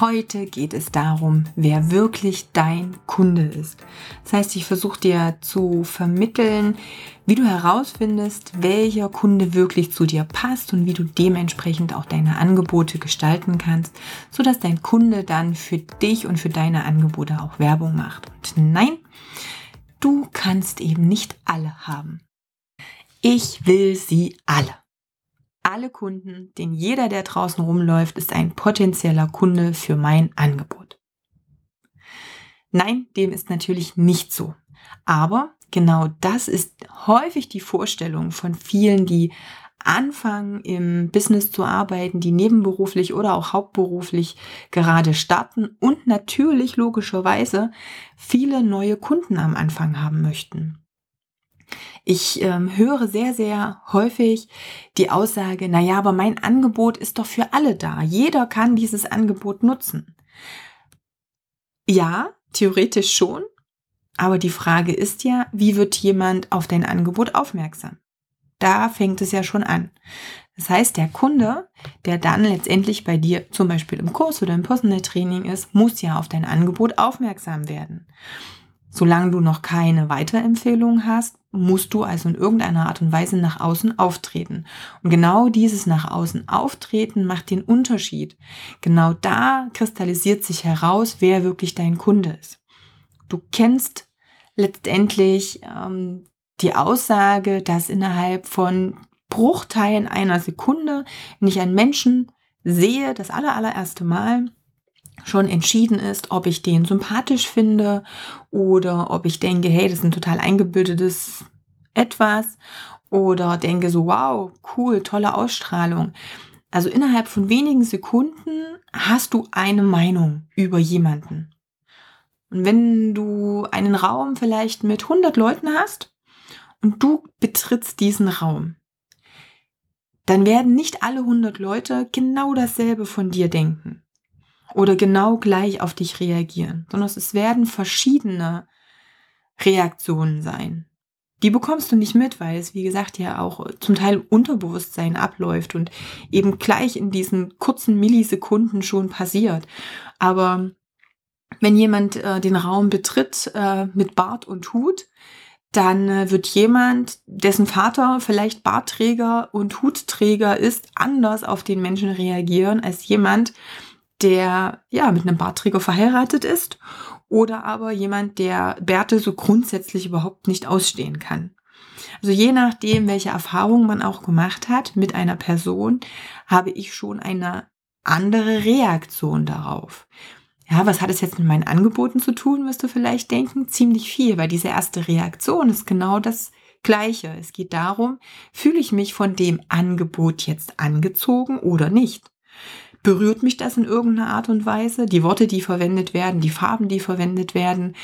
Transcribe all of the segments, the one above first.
Heute geht es darum, wer wirklich dein Kunde ist. Das heißt, ich versuche dir zu vermitteln, wie du herausfindest, welcher Kunde wirklich zu dir passt und wie du dementsprechend auch deine Angebote gestalten kannst, sodass dein Kunde dann für dich und für deine Angebote auch Werbung macht. Und nein, du kannst eben nicht alle haben. Ich will sie alle alle Kunden, denn jeder, der draußen rumläuft, ist ein potenzieller Kunde für mein Angebot. Nein, dem ist natürlich nicht so. Aber genau das ist häufig die Vorstellung von vielen, die anfangen im Business zu arbeiten, die nebenberuflich oder auch hauptberuflich gerade starten und natürlich logischerweise viele neue Kunden am Anfang haben möchten. Ich ähm, höre sehr, sehr häufig die Aussage, na ja, aber mein Angebot ist doch für alle da. Jeder kann dieses Angebot nutzen. Ja, theoretisch schon. Aber die Frage ist ja, wie wird jemand auf dein Angebot aufmerksam? Da fängt es ja schon an. Das heißt, der Kunde, der dann letztendlich bei dir zum Beispiel im Kurs oder im Personal Training ist, muss ja auf dein Angebot aufmerksam werden. Solange du noch keine Weiterempfehlung hast, musst du also in irgendeiner Art und Weise nach außen auftreten. Und genau dieses nach außen auftreten macht den Unterschied. Genau da kristallisiert sich heraus, wer wirklich dein Kunde ist. Du kennst letztendlich ähm, die Aussage, dass innerhalb von Bruchteilen einer Sekunde, wenn ich einen Menschen sehe, das aller, allererste Mal, schon entschieden ist, ob ich den sympathisch finde oder ob ich denke, hey, das ist ein total eingebildetes etwas oder denke so, wow, cool, tolle Ausstrahlung. Also innerhalb von wenigen Sekunden hast du eine Meinung über jemanden. Und wenn du einen Raum vielleicht mit 100 Leuten hast und du betrittst diesen Raum, dann werden nicht alle 100 Leute genau dasselbe von dir denken oder genau gleich auf dich reagieren, sondern es werden verschiedene Reaktionen sein. Die bekommst du nicht mit, weil es, wie gesagt, ja auch zum Teil Unterbewusstsein abläuft und eben gleich in diesen kurzen Millisekunden schon passiert. Aber wenn jemand äh, den Raum betritt äh, mit Bart und Hut, dann äh, wird jemand, dessen Vater vielleicht Bartträger und Hutträger ist, anders auf den Menschen reagieren als jemand, der ja mit einem Bartträger verheiratet ist oder aber jemand, der Bärte so grundsätzlich überhaupt nicht ausstehen kann. Also je nachdem, welche Erfahrungen man auch gemacht hat mit einer Person, habe ich schon eine andere Reaktion darauf. Ja, was hat es jetzt mit meinen Angeboten zu tun, wirst du vielleicht denken? Ziemlich viel, weil diese erste Reaktion ist genau das Gleiche. Es geht darum, fühle ich mich von dem Angebot jetzt angezogen oder nicht? Berührt mich das in irgendeiner Art und Weise? Die Worte, die verwendet werden, die Farben, die verwendet werden,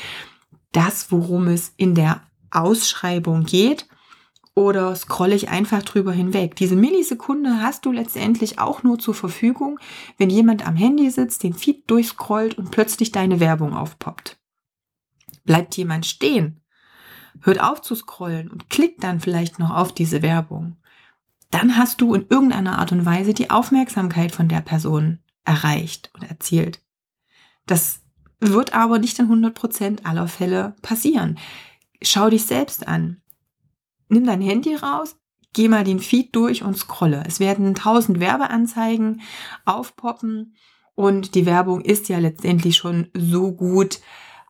das, worum es in der Ausschreibung geht? Oder scrolle ich einfach drüber hinweg? Diese Millisekunde hast du letztendlich auch nur zur Verfügung, wenn jemand am Handy sitzt, den Feed durchscrollt und plötzlich deine Werbung aufpoppt. Bleibt jemand stehen, hört auf zu scrollen und klickt dann vielleicht noch auf diese Werbung dann hast du in irgendeiner Art und Weise die Aufmerksamkeit von der Person erreicht und erzielt. Das wird aber nicht in 100 Prozent aller Fälle passieren. Schau dich selbst an. Nimm dein Handy raus, geh mal den Feed durch und scrolle. Es werden tausend Werbeanzeigen aufpoppen und die Werbung ist ja letztendlich schon so gut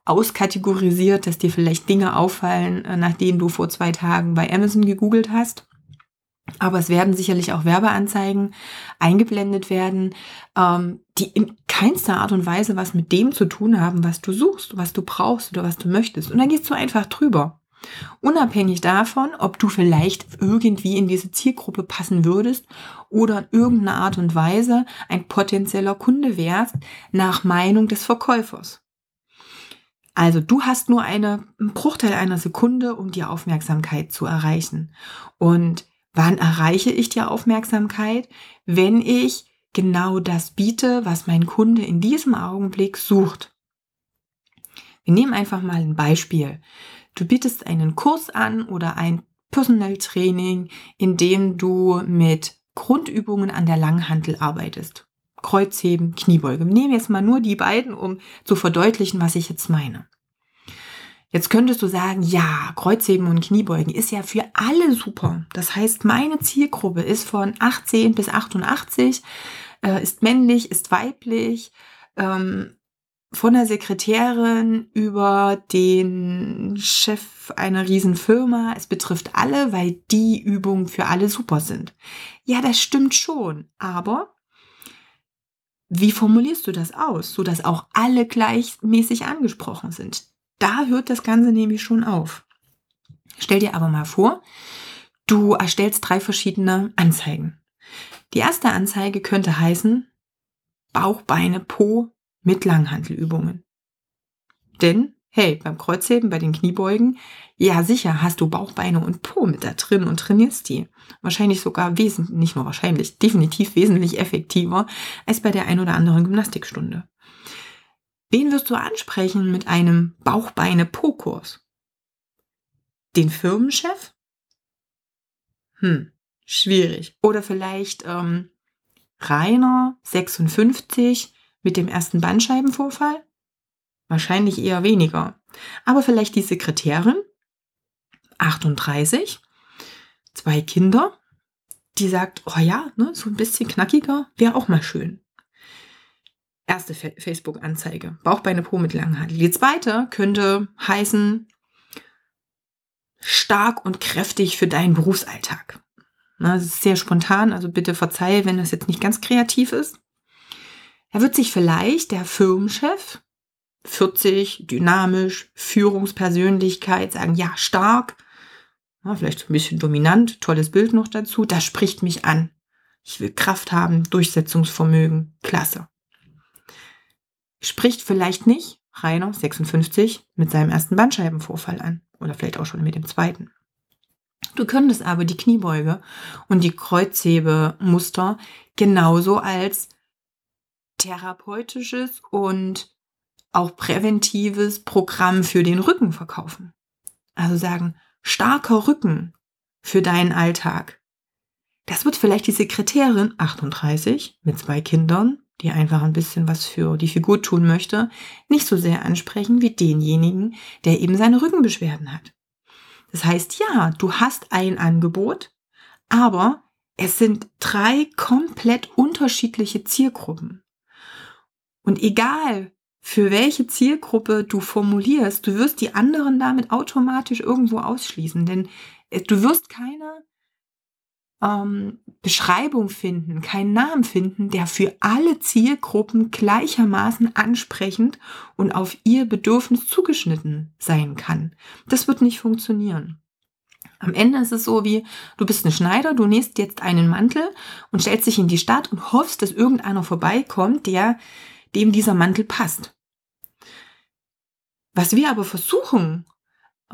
auskategorisiert, dass dir vielleicht Dinge auffallen, äh, nach denen du vor zwei Tagen bei Amazon gegoogelt hast. Aber es werden sicherlich auch Werbeanzeigen eingeblendet werden, ähm, die in keinster Art und Weise was mit dem zu tun haben, was du suchst, was du brauchst oder was du möchtest. Und dann gehst du einfach drüber. Unabhängig davon, ob du vielleicht irgendwie in diese Zielgruppe passen würdest oder in irgendeiner Art und Weise ein potenzieller Kunde wärst, nach Meinung des Verkäufers. Also du hast nur eine, einen Bruchteil einer Sekunde, um die Aufmerksamkeit zu erreichen. Und Wann erreiche ich die Aufmerksamkeit? Wenn ich genau das biete, was mein Kunde in diesem Augenblick sucht. Wir nehmen einfach mal ein Beispiel. Du bietest einen Kurs an oder ein Personal Training, in dem du mit Grundübungen an der Langhantel arbeitest. Kreuzheben, Kniebeuge. Wir nehmen jetzt mal nur die beiden, um zu verdeutlichen, was ich jetzt meine. Jetzt könntest du sagen, ja, Kreuzheben und Kniebeugen ist ja für alle super. Das heißt, meine Zielgruppe ist von 18 bis 88, äh, ist männlich, ist weiblich, ähm, von der Sekretärin über den Chef einer Riesenfirma. Es betrifft alle, weil die Übungen für alle super sind. Ja, das stimmt schon. Aber wie formulierst du das aus, sodass auch alle gleichmäßig angesprochen sind? Da hört das Ganze nämlich schon auf. Stell dir aber mal vor, du erstellst drei verschiedene Anzeigen. Die erste Anzeige könnte heißen Bauch, Beine, Po mit Langhantelübungen. Denn, hey, beim Kreuzheben, bei den Kniebeugen, ja sicher hast du Bauch, Beine und Po mit da drin und trainierst die. Wahrscheinlich sogar wesentlich, nicht nur wahrscheinlich, definitiv wesentlich effektiver als bei der ein oder anderen Gymnastikstunde. Wen wirst du ansprechen mit einem Bauchbeine-Po-Kurs? Den Firmenchef? Hm, schwierig. Oder vielleicht ähm, Rainer, 56, mit dem ersten Bandscheibenvorfall? Wahrscheinlich eher weniger. Aber vielleicht die Sekretärin, 38, zwei Kinder, die sagt, oh ja, ne, so ein bisschen knackiger wäre auch mal schön. Erste Facebook-Anzeige. Bauchbeine Po mit Langhandel. Die zweite könnte heißen, stark und kräftig für deinen Berufsalltag. Na, das ist sehr spontan, also bitte verzeih, wenn das jetzt nicht ganz kreativ ist. Da wird sich vielleicht der Firmenchef, 40, dynamisch, Führungspersönlichkeit, sagen, ja, stark, ja, vielleicht ein bisschen dominant, tolles Bild noch dazu, das spricht mich an. Ich will Kraft haben, Durchsetzungsvermögen, klasse spricht vielleicht nicht Rainer 56 mit seinem ersten Bandscheibenvorfall an oder vielleicht auch schon mit dem zweiten. Du könntest aber die Kniebeuge und die Kreuzhebemuster genauso als therapeutisches und auch präventives Programm für den Rücken verkaufen. Also sagen, starker Rücken für deinen Alltag. Das wird vielleicht die Sekretärin 38 mit zwei Kindern die einfach ein bisschen was für die Figur tun möchte, nicht so sehr ansprechen wie denjenigen, der eben seine Rückenbeschwerden hat. Das heißt, ja, du hast ein Angebot, aber es sind drei komplett unterschiedliche Zielgruppen. Und egal, für welche Zielgruppe du formulierst, du wirst die anderen damit automatisch irgendwo ausschließen, denn äh, du wirst keine ähm, Beschreibung finden, keinen Namen finden, der für alle Zielgruppen gleichermaßen ansprechend und auf ihr Bedürfnis zugeschnitten sein kann. Das wird nicht funktionieren. Am Ende ist es so wie, du bist ein Schneider, du nähst jetzt einen Mantel und stellst dich in die Stadt und hoffst, dass irgendeiner vorbeikommt, der dem dieser Mantel passt. Was wir aber versuchen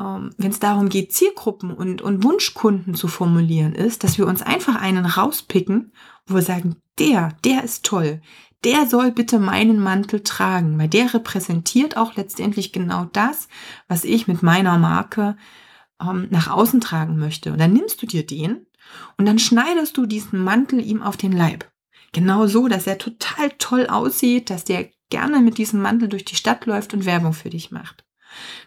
ähm, wenn es darum geht, Zielgruppen und, und Wunschkunden zu formulieren, ist, dass wir uns einfach einen rauspicken, wo wir sagen, der, der ist toll, der soll bitte meinen Mantel tragen, weil der repräsentiert auch letztendlich genau das, was ich mit meiner Marke ähm, nach außen tragen möchte. Und dann nimmst du dir den und dann schneidest du diesen Mantel ihm auf den Leib. Genau so, dass er total toll aussieht, dass der gerne mit diesem Mantel durch die Stadt läuft und Werbung für dich macht.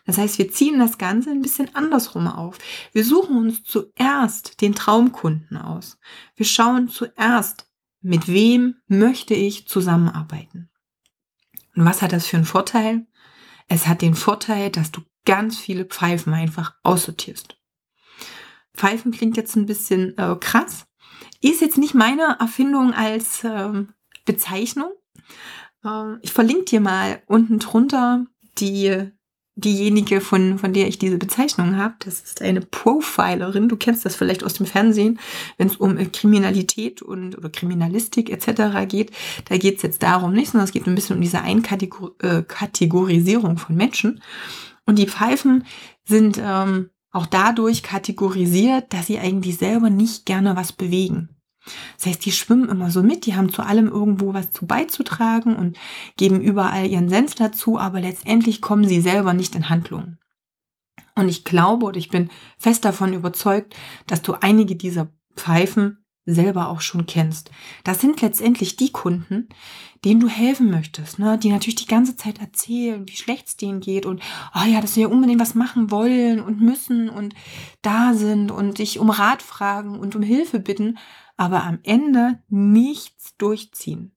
Das heißt, wir ziehen das Ganze ein bisschen andersrum auf. Wir suchen uns zuerst den Traumkunden aus. Wir schauen zuerst, mit wem möchte ich zusammenarbeiten. Und was hat das für einen Vorteil? Es hat den Vorteil, dass du ganz viele Pfeifen einfach aussortierst. Pfeifen klingt jetzt ein bisschen äh, krass. Ist jetzt nicht meine Erfindung als äh, Bezeichnung. Äh, ich verlinke dir mal unten drunter die diejenige, von, von der ich diese Bezeichnung habe. Das ist eine Profilerin. Du kennst das vielleicht aus dem Fernsehen, wenn es um äh, Kriminalität und oder Kriminalistik etc. geht. Da geht es jetzt darum nicht, sondern es geht ein bisschen um diese Einkategorisierung äh, von Menschen. Und die Pfeifen sind ähm, auch dadurch kategorisiert, dass sie eigentlich selber nicht gerne was bewegen. Das heißt, die schwimmen immer so mit, die haben zu allem irgendwo was zu beizutragen und geben überall ihren Senf dazu, aber letztendlich kommen sie selber nicht in Handlung. Und ich glaube oder ich bin fest davon überzeugt, dass du einige dieser Pfeifen selber auch schon kennst. Das sind letztendlich die Kunden, denen du helfen möchtest, ne? die natürlich die ganze Zeit erzählen, wie schlecht es denen geht und, oh ja, dass ja unbedingt was machen wollen und müssen und da sind und dich um Rat fragen und um Hilfe bitten, aber am Ende nichts durchziehen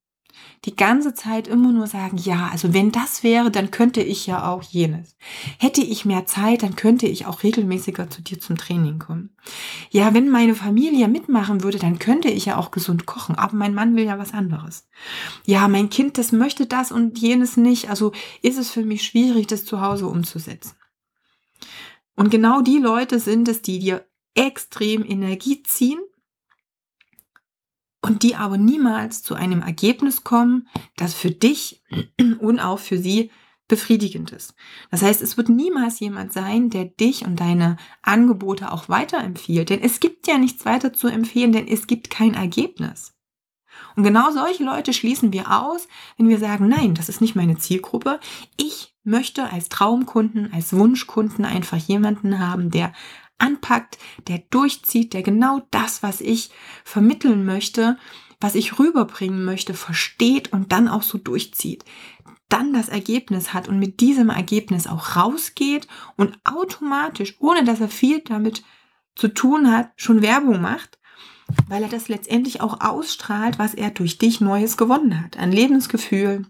die ganze Zeit immer nur sagen, ja, also wenn das wäre, dann könnte ich ja auch jenes. Hätte ich mehr Zeit, dann könnte ich auch regelmäßiger zu dir zum Training kommen. Ja, wenn meine Familie mitmachen würde, dann könnte ich ja auch gesund kochen, aber mein Mann will ja was anderes. Ja, mein Kind, das möchte das und jenes nicht, also ist es für mich schwierig, das zu Hause umzusetzen. Und genau die Leute sind es, die dir extrem Energie ziehen und die aber niemals zu einem Ergebnis kommen, das für dich und auch für sie befriedigend ist. Das heißt, es wird niemals jemand sein, der dich und deine Angebote auch weiterempfiehlt, denn es gibt ja nichts weiter zu empfehlen, denn es gibt kein Ergebnis. Und genau solche Leute schließen wir aus, wenn wir sagen, nein, das ist nicht meine Zielgruppe. Ich möchte als Traumkunden, als Wunschkunden einfach jemanden haben, der anpackt, der durchzieht, der genau das, was ich vermitteln möchte, was ich rüberbringen möchte, versteht und dann auch so durchzieht. Dann das Ergebnis hat und mit diesem Ergebnis auch rausgeht und automatisch, ohne dass er viel damit zu tun hat, schon Werbung macht, weil er das letztendlich auch ausstrahlt, was er durch dich Neues gewonnen hat. An Lebensgefühl,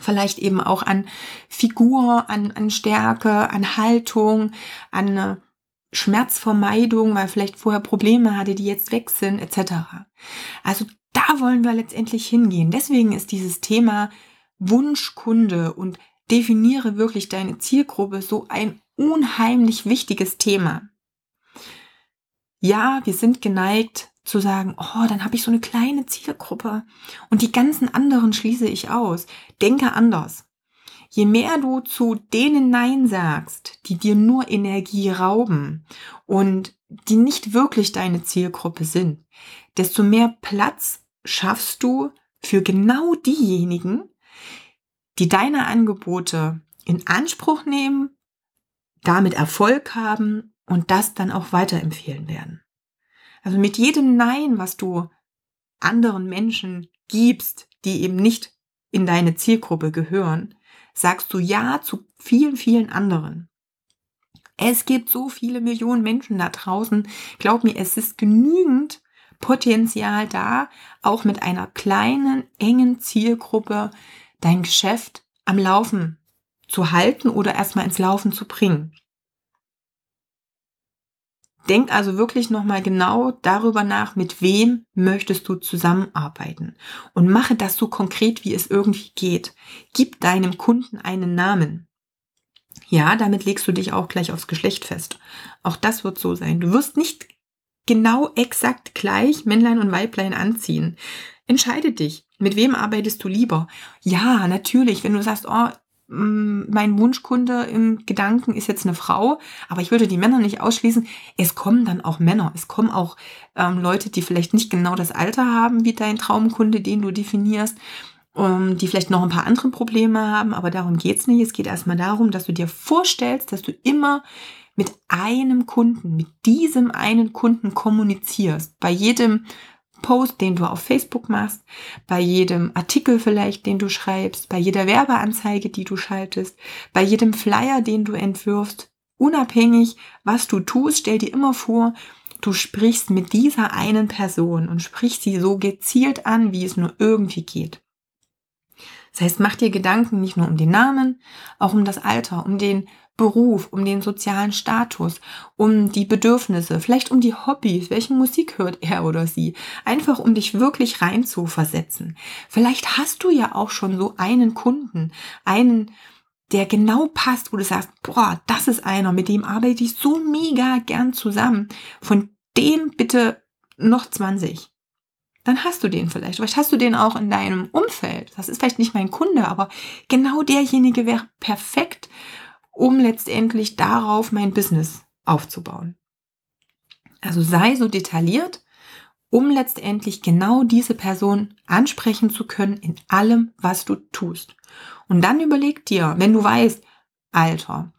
vielleicht eben auch an Figur, an, an Stärke, an Haltung, an Schmerzvermeidung, weil vielleicht vorher Probleme hatte, die jetzt weg sind, etc. Also da wollen wir letztendlich hingehen. Deswegen ist dieses Thema Wunschkunde und definiere wirklich deine Zielgruppe so ein unheimlich wichtiges Thema. Ja, wir sind geneigt zu sagen, oh, dann habe ich so eine kleine Zielgruppe und die ganzen anderen schließe ich aus. Denke anders. Je mehr du zu denen Nein sagst, die dir nur Energie rauben und die nicht wirklich deine Zielgruppe sind, desto mehr Platz schaffst du für genau diejenigen, die deine Angebote in Anspruch nehmen, damit Erfolg haben und das dann auch weiterempfehlen werden. Also mit jedem Nein, was du anderen Menschen gibst, die eben nicht in deine Zielgruppe gehören, sagst du Ja zu vielen, vielen anderen. Es gibt so viele Millionen Menschen da draußen. Glaub mir, es ist genügend Potenzial da, auch mit einer kleinen, engen Zielgruppe dein Geschäft am Laufen zu halten oder erstmal ins Laufen zu bringen. Denk also wirklich nochmal genau darüber nach, mit wem möchtest du zusammenarbeiten. Und mache das so konkret, wie es irgendwie geht. Gib deinem Kunden einen Namen. Ja, damit legst du dich auch gleich aufs Geschlecht fest. Auch das wird so sein. Du wirst nicht genau exakt gleich Männlein und Weiblein anziehen. Entscheide dich. Mit wem arbeitest du lieber? Ja, natürlich, wenn du sagst, oh, mein Wunschkunde im Gedanken ist jetzt eine Frau, aber ich würde die Männer nicht ausschließen. Es kommen dann auch Männer. Es kommen auch ähm, Leute, die vielleicht nicht genau das Alter haben wie dein Traumkunde, den du definierst, ähm, die vielleicht noch ein paar andere Probleme haben, aber darum geht's nicht. Es geht erstmal darum, dass du dir vorstellst, dass du immer mit einem Kunden, mit diesem einen Kunden kommunizierst. Bei jedem Post, den du auf Facebook machst, bei jedem Artikel vielleicht, den du schreibst, bei jeder Werbeanzeige, die du schaltest, bei jedem Flyer, den du entwirfst, unabhängig, was du tust, stell dir immer vor, du sprichst mit dieser einen Person und sprichst sie so gezielt an, wie es nur irgendwie geht. Das heißt, mach dir Gedanken nicht nur um den Namen, auch um das Alter, um den Beruf, um den sozialen Status, um die Bedürfnisse, vielleicht um die Hobbys, welche Musik hört er oder sie, einfach um dich wirklich rein zu versetzen. Vielleicht hast du ja auch schon so einen Kunden, einen, der genau passt, wo du sagst, boah, das ist einer, mit dem arbeite ich so mega gern zusammen. Von dem bitte noch 20 dann hast du den vielleicht. Vielleicht hast du den auch in deinem Umfeld. Das ist vielleicht nicht mein Kunde, aber genau derjenige wäre perfekt um letztendlich darauf mein Business aufzubauen. Also sei so detailliert, um letztendlich genau diese Person ansprechen zu können in allem, was du tust. Und dann überleg dir, wenn du weißt, Alter,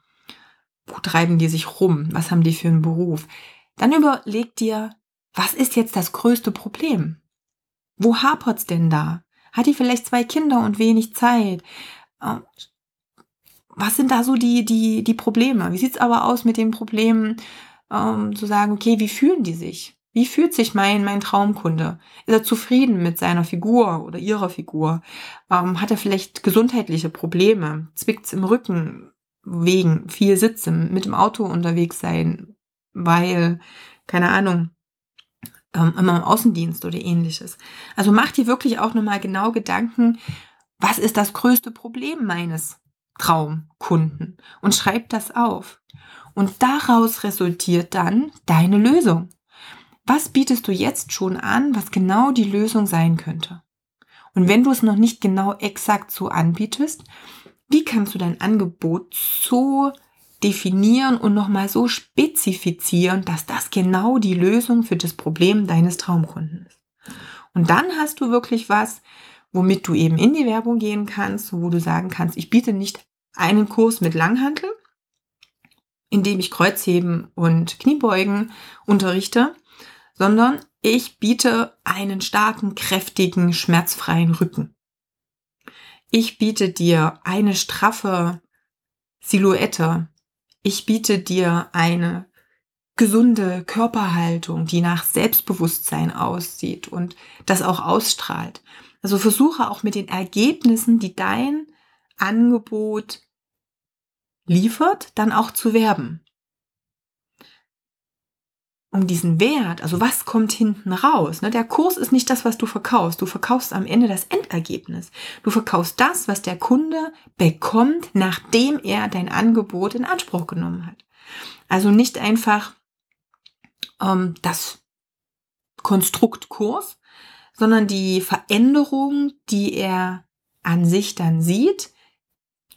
wo treiben die sich rum? Was haben die für einen Beruf? Dann überleg dir, was ist jetzt das größte Problem? Wo hapert's denn da? Hat die vielleicht zwei Kinder und wenig Zeit? Was sind da so die, die, die Probleme? Wie sieht's aber aus mit den Problemen, ähm, zu sagen, okay, wie fühlen die sich? Wie fühlt sich mein, mein Traumkunde? Ist er zufrieden mit seiner Figur oder ihrer Figur? Ähm, hat er vielleicht gesundheitliche Probleme? Zwickt's im Rücken wegen viel Sitzen, mit dem Auto unterwegs sein, weil, keine Ahnung, ähm, immer im Außendienst oder ähnliches. Also mach dir wirklich auch nochmal genau Gedanken, was ist das größte Problem meines Traumkunden und schreib das auf. Und daraus resultiert dann deine Lösung. Was bietest du jetzt schon an, was genau die Lösung sein könnte? Und wenn du es noch nicht genau exakt so anbietest, wie kannst du dein Angebot so definieren und nochmal so spezifizieren, dass das genau die Lösung für das Problem deines Traumkunden ist? Und dann hast du wirklich was, womit du eben in die Werbung gehen kannst, wo du sagen kannst, ich biete nicht einen Kurs mit Langhantel, in dem ich Kreuzheben und Kniebeugen unterrichte, sondern ich biete einen starken, kräftigen, schmerzfreien Rücken. Ich biete dir eine straffe Silhouette. Ich biete dir eine gesunde Körperhaltung, die nach Selbstbewusstsein aussieht und das auch ausstrahlt. Also versuche auch mit den Ergebnissen, die dein Angebot liefert, dann auch zu werben. Um diesen Wert, also was kommt hinten raus? Ne? Der Kurs ist nicht das, was du verkaufst. Du verkaufst am Ende das Endergebnis. Du verkaufst das, was der Kunde bekommt, nachdem er dein Angebot in Anspruch genommen hat. Also nicht einfach ähm, das Konstrukt Kurs, sondern die Veränderung, die er an sich dann sieht,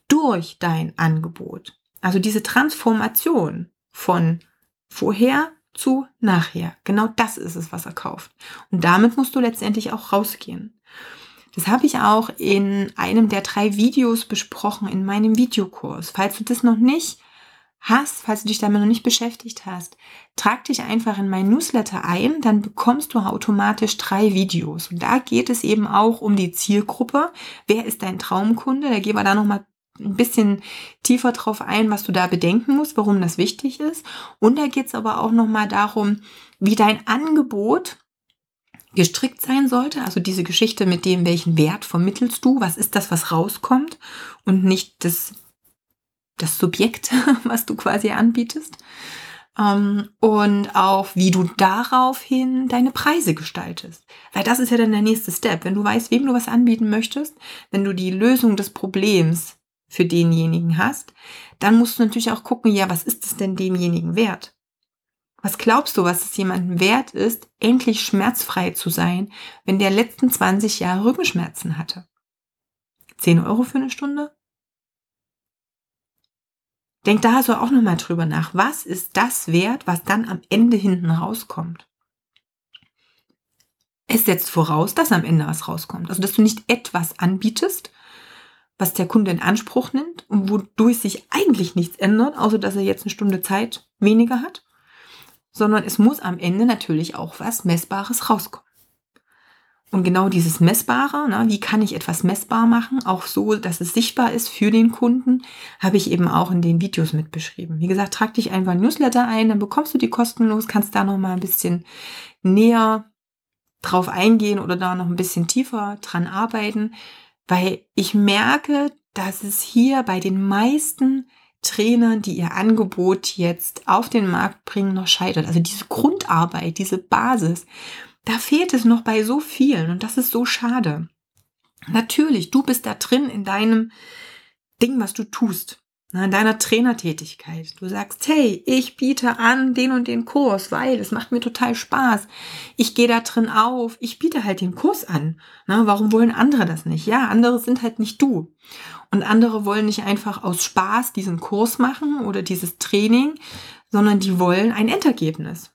durch dein Angebot. Also diese Transformation von vorher zu nachher. Genau das ist es, was er kauft. Und damit musst du letztendlich auch rausgehen. Das habe ich auch in einem der drei Videos besprochen in meinem Videokurs. Falls du das noch nicht hast, falls du dich damit noch nicht beschäftigt hast, trag dich einfach in mein Newsletter ein, dann bekommst du automatisch drei Videos. Und da geht es eben auch um die Zielgruppe. Wer ist dein Traumkunde? Da gehen wir da nochmal ein bisschen tiefer drauf ein, was du da bedenken musst, warum das wichtig ist. Und da geht es aber auch nochmal darum, wie dein Angebot gestrickt sein sollte. Also diese Geschichte mit dem, welchen Wert vermittelst du, was ist das, was rauskommt und nicht das, das Subjekt, was du quasi anbietest. Ähm, und auch, wie du daraufhin deine Preise gestaltest. Weil das ist ja dann der nächste Step. Wenn du weißt, wem du was anbieten möchtest, wenn du die Lösung des Problems für denjenigen hast, dann musst du natürlich auch gucken, ja, was ist es denn demjenigen wert? Was glaubst du, was es jemandem wert ist, endlich schmerzfrei zu sein, wenn der letzten 20 Jahre Rückenschmerzen hatte? 10 Euro für eine Stunde? Denk da also auch nochmal drüber nach. Was ist das wert, was dann am Ende hinten rauskommt? Es setzt voraus, dass am Ende was rauskommt. Also, dass du nicht etwas anbietest, was der Kunde in Anspruch nimmt und wodurch sich eigentlich nichts ändert, außer dass er jetzt eine Stunde Zeit weniger hat, sondern es muss am Ende natürlich auch was Messbares rauskommen. Und genau dieses Messbare, ne, wie kann ich etwas messbar machen, auch so, dass es sichtbar ist für den Kunden, habe ich eben auch in den Videos mit beschrieben. Wie gesagt, trag dich einfach ein Newsletter ein, dann bekommst du die kostenlos, kannst da noch mal ein bisschen näher drauf eingehen oder da noch ein bisschen tiefer dran arbeiten weil ich merke, dass es hier bei den meisten Trainern, die ihr Angebot jetzt auf den Markt bringen, noch scheitert. Also diese Grundarbeit, diese Basis, da fehlt es noch bei so vielen und das ist so schade. Natürlich, du bist da drin in deinem Ding, was du tust in deiner Trainertätigkeit. Du sagst, hey, ich biete an den und den Kurs, weil es macht mir total Spaß. Ich gehe da drin auf. Ich biete halt den Kurs an. Na, warum wollen andere das nicht? Ja, andere sind halt nicht du. Und andere wollen nicht einfach aus Spaß diesen Kurs machen oder dieses Training, sondern die wollen ein Endergebnis.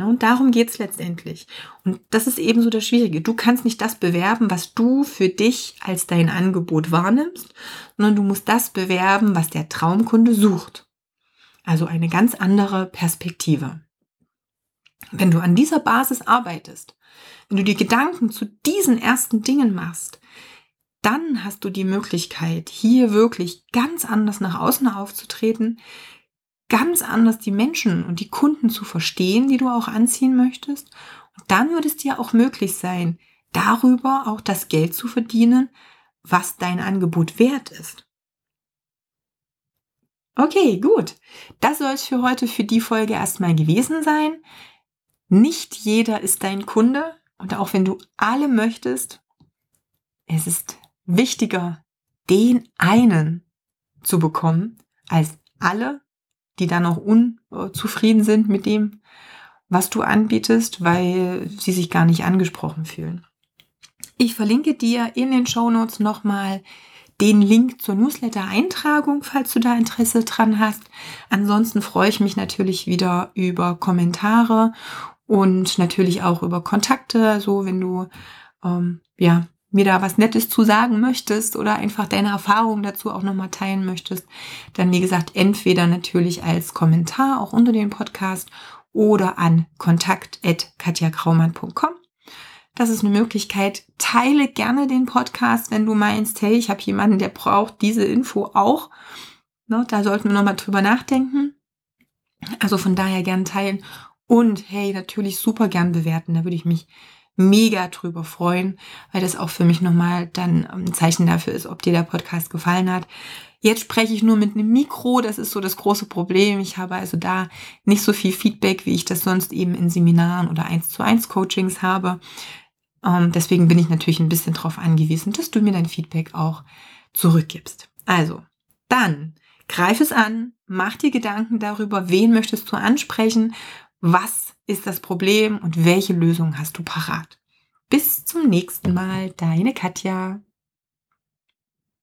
Ja, und darum geht's letztendlich. Und das ist eben so das Schwierige. Du kannst nicht das bewerben, was du für dich als dein Angebot wahrnimmst, sondern du musst das bewerben, was der Traumkunde sucht. Also eine ganz andere Perspektive. Wenn du an dieser Basis arbeitest, wenn du die Gedanken zu diesen ersten Dingen machst, dann hast du die Möglichkeit, hier wirklich ganz anders nach außen aufzutreten, ganz anders die Menschen und die Kunden zu verstehen, die du auch anziehen möchtest. Und dann wird es dir auch möglich sein, darüber auch das Geld zu verdienen, was dein Angebot wert ist. Okay, gut. Das soll es für heute, für die Folge erstmal gewesen sein. Nicht jeder ist dein Kunde und auch wenn du alle möchtest, es ist wichtiger, den einen zu bekommen, als alle, die dann noch unzufrieden sind mit dem, was du anbietest, weil sie sich gar nicht angesprochen fühlen. Ich verlinke dir in den Show Notes nochmal den Link zur Newsletter-Eintragung, falls du da Interesse dran hast. Ansonsten freue ich mich natürlich wieder über Kommentare und natürlich auch über Kontakte, so wenn du ähm, ja mir da was Nettes zu sagen möchtest oder einfach deine Erfahrungen dazu auch nochmal teilen möchtest, dann wie gesagt entweder natürlich als Kommentar auch unter dem Podcast oder an kontakt@katjakraumann.com. Das ist eine Möglichkeit. Teile gerne den Podcast, wenn du meinst, hey, ich habe jemanden, der braucht diese Info auch. Ne, da sollten wir nochmal drüber nachdenken. Also von daher gern teilen. Und hey, natürlich super gern bewerten. Da würde ich mich mega drüber freuen, weil das auch für mich nochmal dann ähm, ein Zeichen dafür ist, ob dir der Podcast gefallen hat. Jetzt spreche ich nur mit einem Mikro, das ist so das große Problem. Ich habe also da nicht so viel Feedback, wie ich das sonst eben in Seminaren oder 1 zu 1 Coachings habe. Ähm, deswegen bin ich natürlich ein bisschen darauf angewiesen, dass du mir dein Feedback auch zurückgibst. Also, dann greif es an, mach dir Gedanken darüber, wen möchtest du ansprechen, was ist das Problem und welche Lösung hast du parat? Bis zum nächsten Mal, deine Katja.